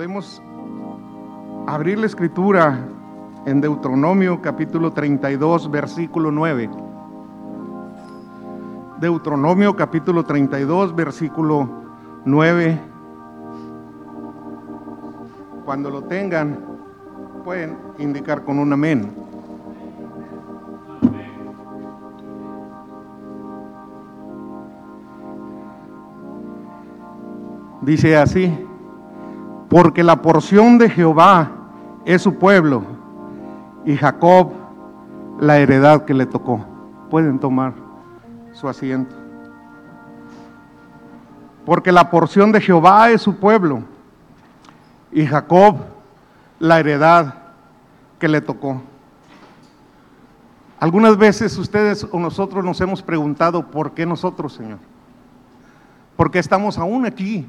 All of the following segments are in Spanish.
podemos abrir la escritura en Deuteronomio capítulo 32, versículo 9. Deuteronomio capítulo 32, versículo 9. Cuando lo tengan, pueden indicar con un amén. Dice así, porque la porción de Jehová es su pueblo y Jacob la heredad que le tocó. Pueden tomar su asiento. Porque la porción de Jehová es su pueblo y Jacob la heredad que le tocó. Algunas veces ustedes o nosotros nos hemos preguntado, ¿por qué nosotros, Señor? ¿Por qué estamos aún aquí?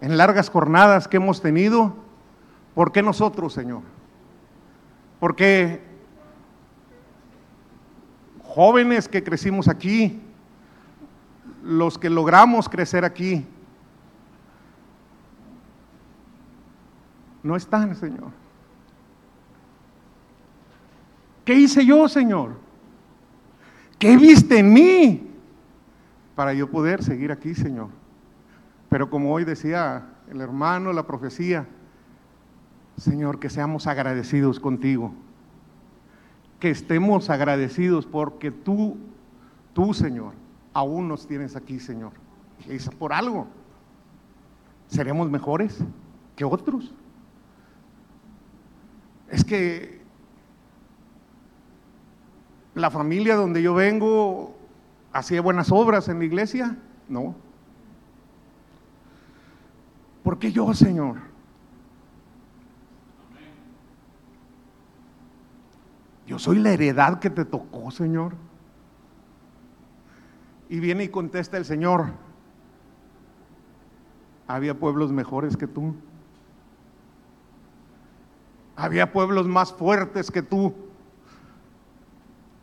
En largas jornadas que hemos tenido, ¿por qué nosotros, Señor? Porque jóvenes que crecimos aquí, los que logramos crecer aquí, no están, Señor. ¿Qué hice yo, Señor? ¿Qué viste en mí para yo poder seguir aquí, Señor? Pero como hoy decía el hermano, la profecía, Señor, que seamos agradecidos contigo. Que estemos agradecidos porque tú, tú, Señor, aún nos tienes aquí, Señor. Y es por algo. ¿Seremos mejores que otros? Es que la familia donde yo vengo hacía buenas obras en la iglesia. No. ¿Por qué yo, Señor? Yo soy la heredad que te tocó, Señor. Y viene y contesta el Señor, había pueblos mejores que tú. Había pueblos más fuertes que tú.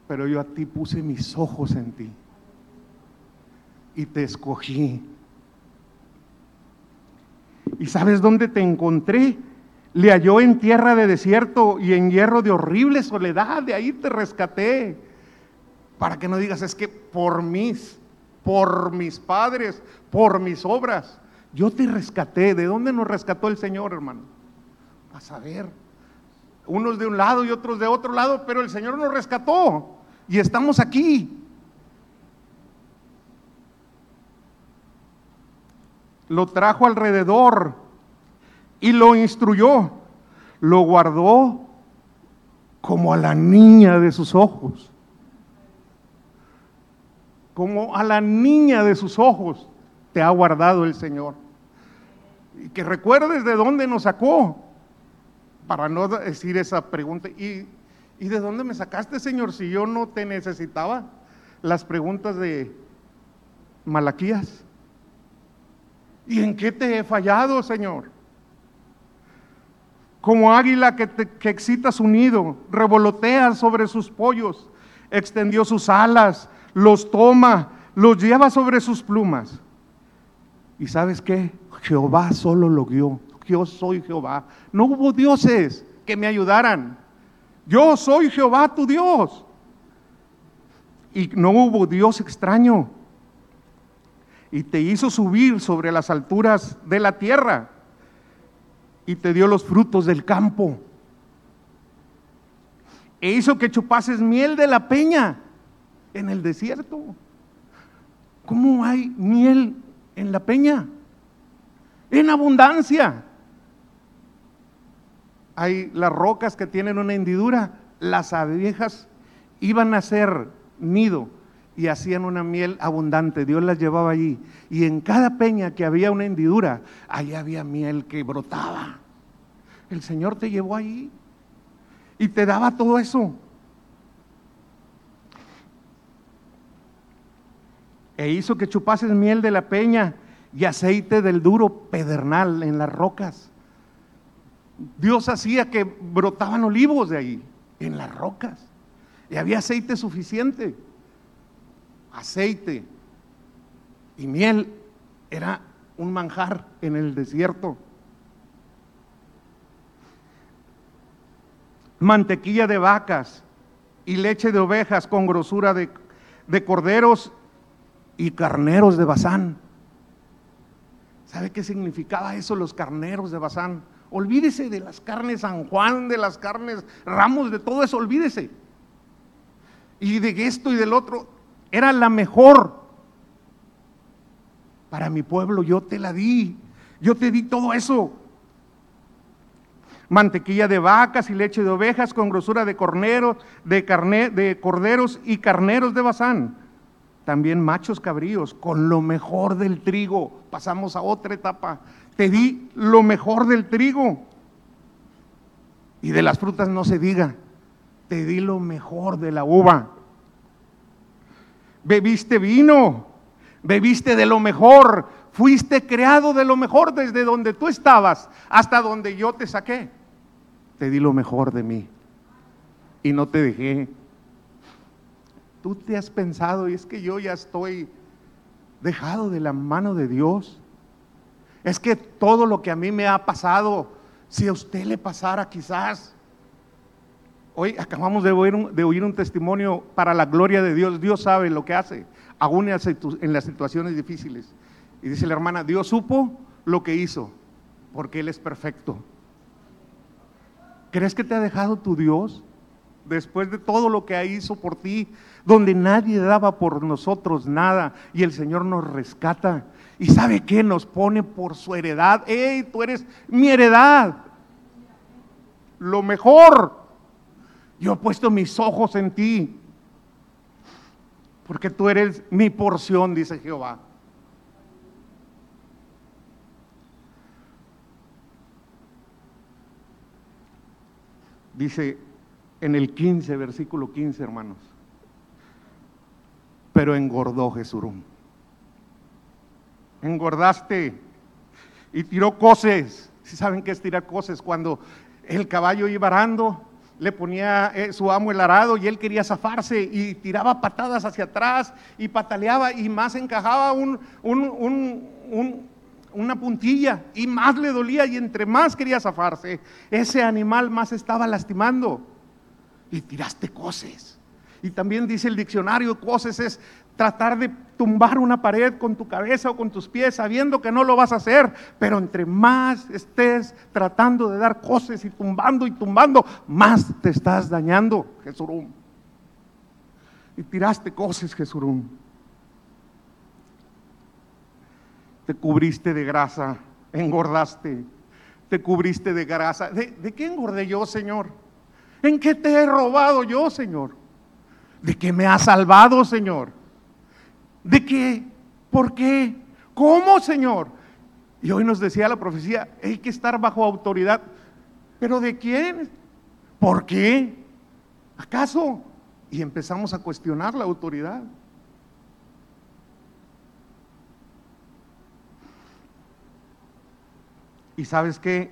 Pero yo a ti puse mis ojos en ti. Y te escogí. ¿Y sabes dónde te encontré? Le halló en tierra de desierto y en hierro de horrible soledad. De ahí te rescaté. Para que no digas, es que por mis, por mis padres, por mis obras, yo te rescaté. ¿De dónde nos rescató el Señor, hermano? A saber, unos de un lado y otros de otro lado, pero el Señor nos rescató y estamos aquí. Lo trajo alrededor y lo instruyó, lo guardó como a la niña de sus ojos, como a la niña de sus ojos te ha guardado el Señor. Y que recuerdes de dónde nos sacó, para no decir esa pregunta. ¿Y, ¿Y de dónde me sacaste, Señor, si yo no te necesitaba? Las preguntas de Malaquías. ¿Y en qué te he fallado, Señor? Como águila que, que excita su nido, revolotea sobre sus pollos, extendió sus alas, los toma, los lleva sobre sus plumas. ¿Y sabes qué? Jehová solo lo guió. Yo soy Jehová. No hubo dioses que me ayudaran. Yo soy Jehová tu Dios. Y no hubo Dios extraño. Y te hizo subir sobre las alturas de la tierra. Y te dio los frutos del campo. E hizo que chupases miel de la peña en el desierto. ¿Cómo hay miel en la peña? En abundancia hay las rocas que tienen una hendidura, las abejas iban a hacer nido y hacían una miel abundante. Dios las llevaba allí. Y en cada peña que había una hendidura, allí había miel que brotaba. El Señor te llevó allí y te daba todo eso. E hizo que chupases miel de la peña y aceite del duro pedernal en las rocas. Dios hacía que brotaban olivos de ahí, en las rocas. Y había aceite suficiente aceite y miel era un manjar en el desierto. Mantequilla de vacas y leche de ovejas con grosura de, de corderos y carneros de Bazán. ¿Sabe qué significaba eso los carneros de Bazán? Olvídese de las carnes San Juan, de las carnes Ramos, de todo eso, olvídese. Y de esto y del otro, era la mejor. Para mi pueblo yo te la di, yo te di todo eso. Mantequilla de vacas y leche de ovejas con grosura de corneros, de, carne, de corderos y carneros de Bazán también machos cabríos, con lo mejor del trigo. Pasamos a otra etapa. Te di lo mejor del trigo. Y de las frutas no se diga. Te di lo mejor de la uva. Bebiste vino. Bebiste de lo mejor. Fuiste creado de lo mejor desde donde tú estabas hasta donde yo te saqué. Te di lo mejor de mí. Y no te dejé Tú te has pensado, y es que yo ya estoy dejado de la mano de Dios. Es que todo lo que a mí me ha pasado, si a usted le pasara quizás, hoy acabamos de oír un, testimonio para la gloria de Dios, Dios sabe lo que hace, aún en las situaciones difíciles. Y dice la hermana, Dios supo lo que hizo, porque Él es perfecto. ¿Crees que te ha dejado tu Dios? después de todo lo que hizo por ti, donde nadie daba por nosotros nada y el Señor nos rescata. ¿Y sabe qué? Nos pone por su heredad. ¡Ey, tú eres mi heredad! Lo mejor. Yo he puesto mis ojos en ti. Porque tú eres mi porción, dice Jehová. Dice en el 15, versículo 15, hermanos. Pero engordó Jesurum. Engordaste y tiró coces. Si saben qué es tirar coces, cuando el caballo iba arando, le ponía eh, su amo el arado y él quería zafarse y tiraba patadas hacia atrás y pataleaba y más encajaba un, una puntilla y más le dolía y entre más quería zafarse, ese animal más estaba lastimando y tiraste coces. Y también dice el diccionario, coces es tratar de tumbar una pared con tu cabeza o con tus pies, sabiendo que no lo vas a hacer, pero entre más estés tratando de dar coces y tumbando y tumbando, más te estás dañando, Jesurum. Y tiraste coces, Jesurum. Te cubriste de grasa, engordaste, te cubriste de grasa. ¿De, de qué engordé yo, Señor? ¿En qué te he robado yo, Señor? ¿De qué me has salvado, Señor? ¿De qué? ¿Por qué? ¿Cómo, Señor? Y hoy nos decía la profecía, hay que estar bajo autoridad. ¿Pero de quién? ¿Por qué? ¿Acaso? Y empezamos a cuestionar la autoridad. ¿Y sabes qué?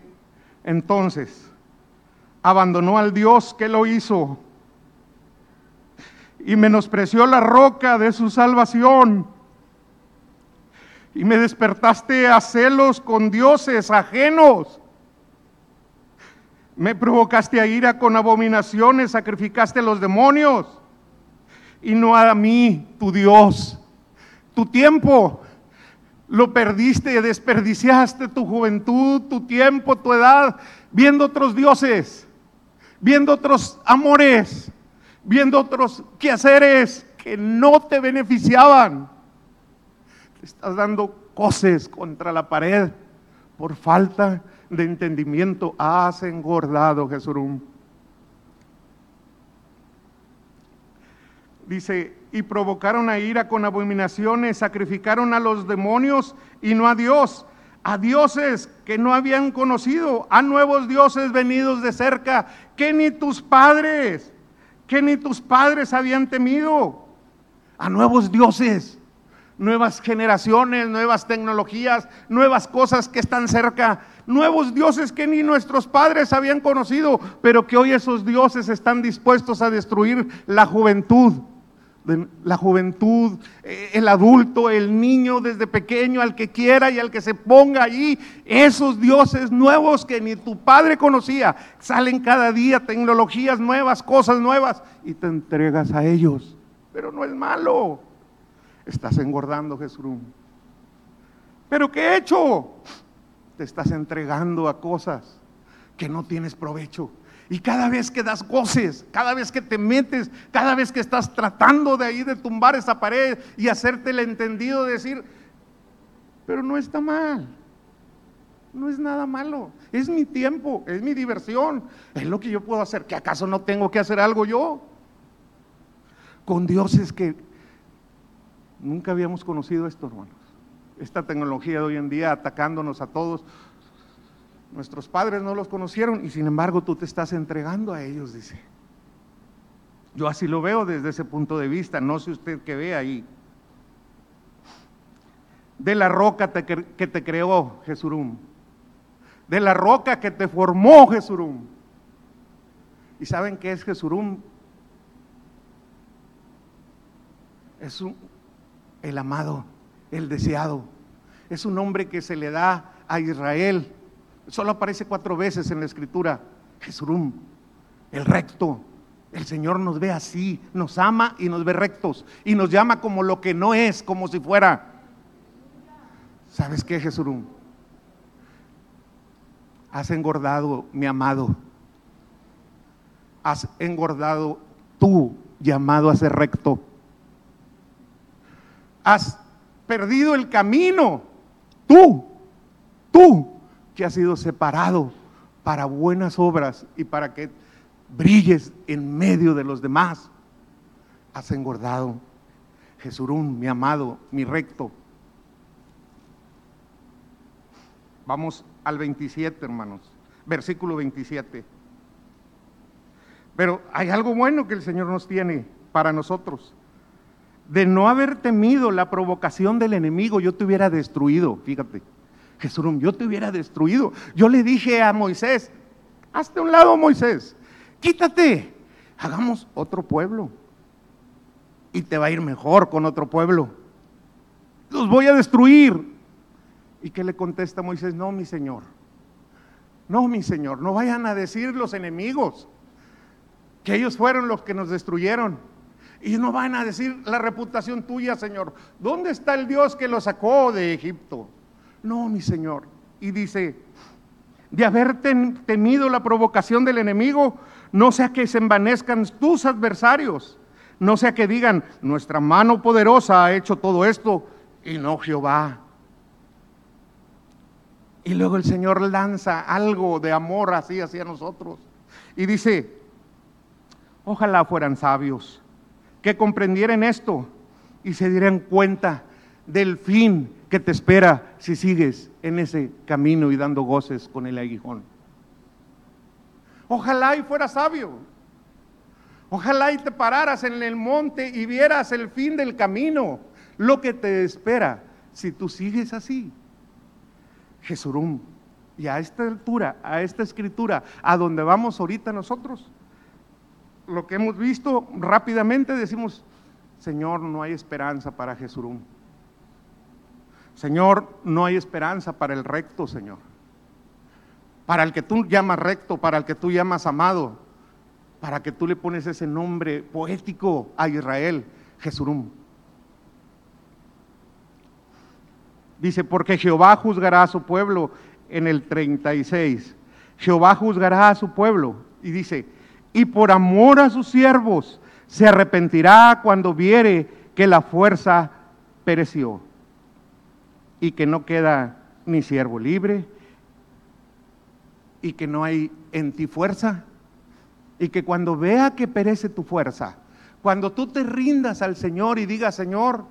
Entonces, abandonó al Dios que lo hizo y menospreció la roca de su salvación. Y me despertaste a celos con dioses ajenos. Me provocaste a ira con abominaciones, sacrificaste a los demonios y no a mí, tu Dios. Tu tiempo lo perdiste, desperdiciaste tu juventud, tu tiempo, tu edad, viendo otros dioses viendo otros amores, viendo otros quehaceres que no te beneficiaban. Te estás dando coces contra la pared por falta de entendimiento. Has engordado, Jesurum. Dice, y provocaron a ira con abominaciones, sacrificaron a los demonios y no a Dios a dioses que no habían conocido, a nuevos dioses venidos de cerca, que ni tus padres, que ni tus padres habían temido, a nuevos dioses, nuevas generaciones, nuevas tecnologías, nuevas cosas que están cerca, nuevos dioses que ni nuestros padres habían conocido, pero que hoy esos dioses están dispuestos a destruir la juventud, la juventud, eh, el adulto, el niño desde pequeño, al que quiera y al que se ponga allí, esos dioses nuevos que ni tu padre conocía, salen cada día tecnologías nuevas, cosas nuevas, y te entregas a ellos. Pero no es malo, estás engordando Jesús. ¿Pero qué he hecho? Te estás entregando a cosas que no tienes provecho. Y cada vez que das goces, cada vez que te metes, cada vez que estás tratando de ahí de tumbar esa pared y hacerte entendido, de decir, pero no está mal. No es nada malo. Es mi tiempo, es mi diversión. Es lo que yo puedo hacer. ¿Que acaso no tengo que hacer algo yo? Con dioses que nunca habíamos conocido esto, hermanos. Esta tecnología de hoy en día atacándonos a todos Nuestros padres no los conocieron y sin embargo tú te estás entregando a ellos, dice. Yo así lo veo desde ese punto de vista, no sé usted qué ve ahí. De la roca que te creó Jesurum, de la roca que te formó Jesurum. ¿Y saben qué es Jesurum? Es el amado, el deseado. Es un nombre que se le da a Israel Solo aparece cuatro veces en la escritura. Jesurum, el recto. El Señor nos ve así, nos ama y nos ve rectos. Y nos llama como lo que no es, como si fuera. ¿Sabes qué, Jesurum? Has engordado, mi amado. Has engordado tú, llamado a ser recto. Has perdido el camino. Tú, tú, que has sido separado para buenas obras y para que brilles en medio de los demás. Has engordado. Jesurún, mi amado, mi recto. Vamos al 27, hermanos. Versículo 27. Pero hay algo bueno que el Señor nos tiene para nosotros. De no haber temido la provocación del enemigo, yo te hubiera destruido, fíjate. Jesús, yo te hubiera destruido. Yo le dije a Moisés, hazte un lado Moisés, quítate, hagamos otro pueblo. Y te va a ir mejor con otro pueblo. Los voy a destruir. ¿Y qué le contesta Moisés? No, mi Señor. No, mi Señor, no vayan a decir los enemigos que ellos fueron los que nos destruyeron. Y no van a decir la reputación tuya, Señor. ¿Dónde está el Dios que lo sacó de Egipto? No, mi Señor. Y dice, de haber temido la provocación del enemigo, no sea que se envanezcan tus adversarios, no sea que digan, nuestra mano poderosa ha hecho todo esto y no Jehová. Y luego el Señor lanza algo de amor así hacia nosotros. Y dice, ojalá fueran sabios, que comprendieran esto y se dieran cuenta del fin que te espera si sigues en ese camino y dando goces con el aguijón. Ojalá y fuera sabio. Ojalá y te pararas en el monte y vieras el fin del camino, lo que te espera si tú sigues así. Jesurum. Y a esta altura, a esta escritura, a donde vamos ahorita nosotros, lo que hemos visto rápidamente decimos, Señor, no hay esperanza para Jesurum. Señor, no hay esperanza para el recto, Señor. Para el que tú llamas recto, para el que tú llamas amado, para que tú le pones ese nombre poético a Israel, Jesurum. Dice, porque Jehová juzgará a su pueblo en el 36. Jehová juzgará a su pueblo. Y dice, y por amor a sus siervos se arrepentirá cuando viere que la fuerza pereció y que no queda ni siervo libre y que no hay en ti fuerza y que cuando vea que perece tu fuerza, cuando tú te rindas al Señor y digas, Señor,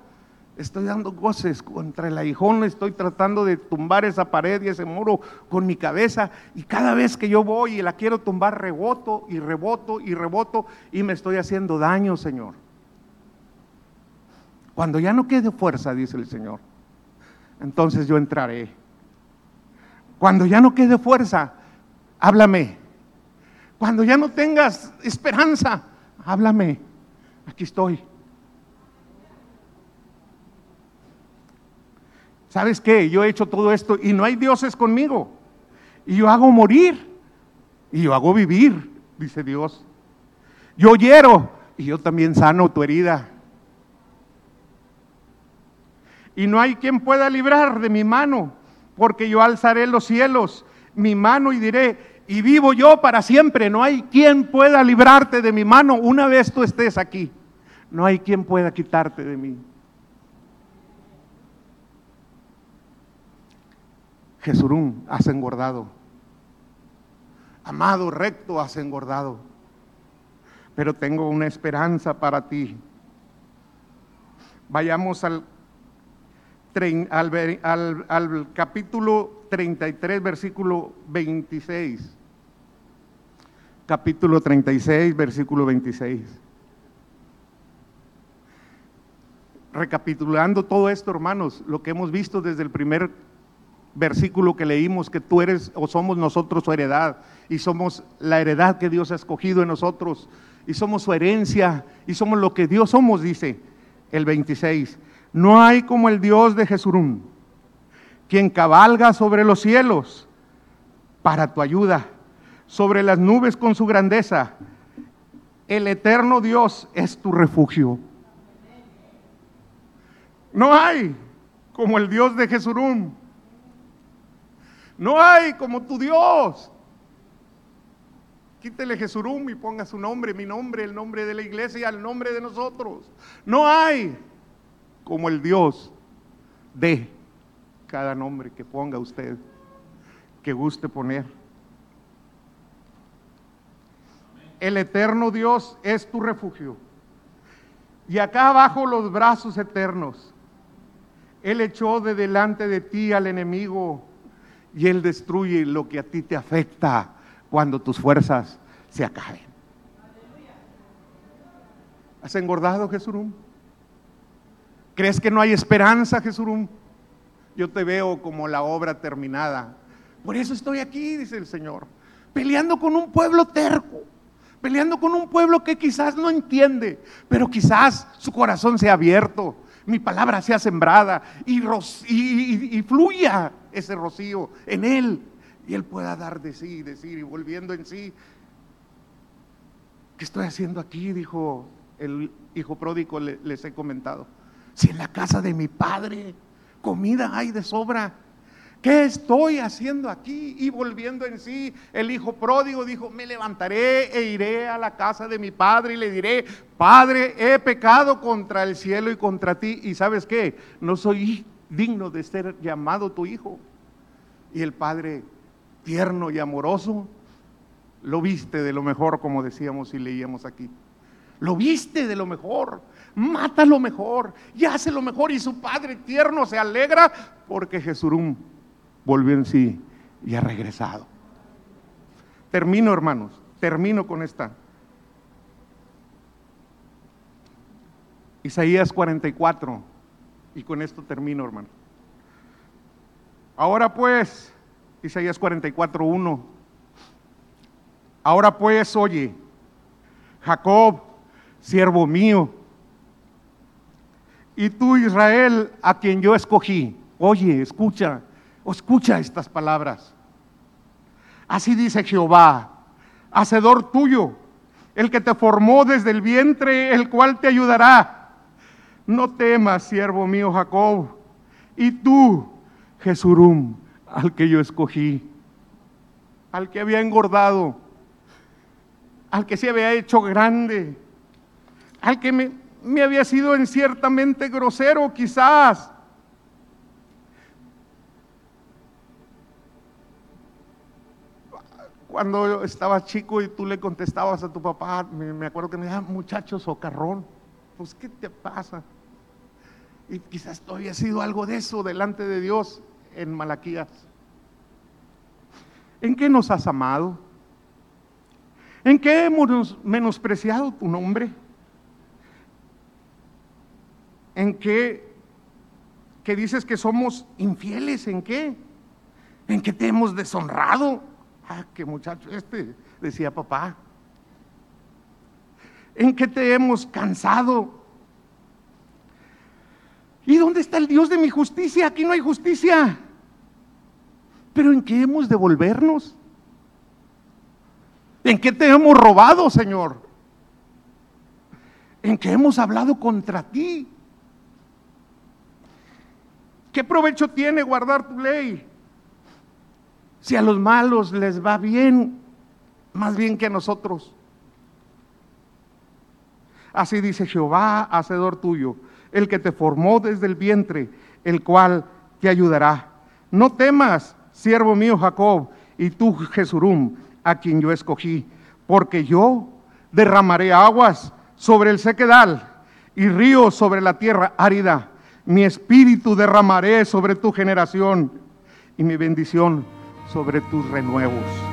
estoy dando goces contra el aguijón, estoy tratando de tumbar esa pared y ese muro con mi cabeza y cada vez que yo voy y la quiero tumbar, reboto y reboto y reboto y me estoy haciendo daño, Señor. Cuando ya no quede fuerza, dice el Señor, entonces yo entraré. Cuando ya no quede fuerza, háblame. Cuando ya no tengas esperanza, háblame. Aquí estoy. ¿Sabes qué? Yo he hecho todo esto y no hay dioses conmigo. Y yo hago morir y yo hago vivir, dice Dios. Yo hiero y yo también sano tu herida. Y no hay quien pueda librar de mi mano, porque yo alzaré los cielos, mi mano y diré, y vivo yo para siempre. No hay quien pueda librarte de mi mano una vez tú estés aquí. No hay quien pueda quitarte de mí. Jesurún, has engordado. Amado recto, has engordado. Pero tengo una esperanza para ti. Vayamos al, al, al, capítulo 33, versículo 26. Capítulo 36, versículo 26. Recapitulando todo esto, hermanos, lo que hemos visto desde el primer versículo que leímos, que tú eres o somos nosotros su heredad y somos la heredad que Dios ha escogido en nosotros y somos su herencia y somos lo que Dios somos, dice el 26. No hay como el Dios de Jesurún, quien cabalga sobre los cielos para tu ayuda, sobre las nubes con su grandeza. El eterno Dios es tu refugio. No hay como el Dios de Jesurún no hay como tu Dios. Quítele Jesurum y ponga su nombre, mi nombre, el nombre de la iglesia, el nombre de nosotros. No hay como el Dios de cada nombre que ponga usted, que guste poner. El eterno Dios es tu refugio. Y acá abajo los brazos eternos. Él echó de delante de ti al enemigo y Él destruye lo que a ti te afecta cuando tus fuerzas se acaben. ¿Has engordado, Jesurum? ¿Crees que no hay esperanza, Jesurum? Yo te veo como la obra terminada. Por eso estoy aquí, dice el Señor, peleando con un pueblo terco, peleando con un pueblo que quizás no entiende, pero quizás su corazón sea abierto, mi palabra sea sembrada y, y, fluya ese rocío en él y él pueda dar de sí, decir y volviendo en sí. ¿Qué estoy haciendo aquí? Dijo el hijo pródigo, les he comentado. Si en la casa de mi padre comida hay de sobra, ¿Qué estoy haciendo aquí? Y volviendo en sí, el hijo pródigo dijo, me levantaré e iré a la casa de mi padre y le diré, Padre, he pecado contra el cielo y contra ti. Y sabes qué, no soy digno de ser llamado tu hijo. Y el padre, tierno y amoroso, lo viste de lo mejor, como decíamos y leíamos aquí. Lo viste de lo mejor, mata lo mejor y hace lo mejor. Y su padre tierno se alegra porque Jesurum volvió en sí y ha regresado. Termino, hermanos, termino con esta. Isaías 44, y con esto termino, hermano. Ahora pues, Isaías 44, 1. Ahora pues, oye, Jacob, siervo mío, y tú, Israel, a quien yo escogí, oye, escucha, Escucha estas palabras. Así dice Jehová, hacedor tuyo, el que te formó desde el vientre, el cual te ayudará. No temas, siervo mío Jacob, y tú, Jesurum, al que yo escogí, al que había engordado, al que se había hecho grande, al que me, me había sido en ciertamente grosero quizás, cuando estaba chico y tú le contestabas a tu papá, me, acuerdo que me decía, muchacho socarrón, pues ¿qué te pasa? Y quizás todavía ha sido algo de eso delante de Dios en Malaquías. ¿En qué nos has amado? ¿En qué hemos menospreciado tu nombre? ¿En qué que dices que somos infieles? ¿En qué? ¿En qué te hemos deshonrado? Ah, qué muchacho este, decía papá. ¿En qué te hemos cansado? ¿Y dónde está el Dios de mi justicia? Aquí no hay justicia. Pero ¿en qué hemos de volvernos? ¿En qué te hemos robado, Señor? ¿En qué hemos hablado contra ti? ¿Qué provecho tiene guardar tu ley? Si a los malos les va bien, más bien que a nosotros. Así dice Jehová, hacedor tuyo, el que te formó desde el vientre, el cual te ayudará. No temas, siervo mío Jacob, y tú Jesurum, a quien yo escogí, porque yo derramaré aguas sobre el sequedal y ríos sobre la tierra árida. Mi espíritu derramaré sobre tu generación y mi bendición sobre tus renuevos.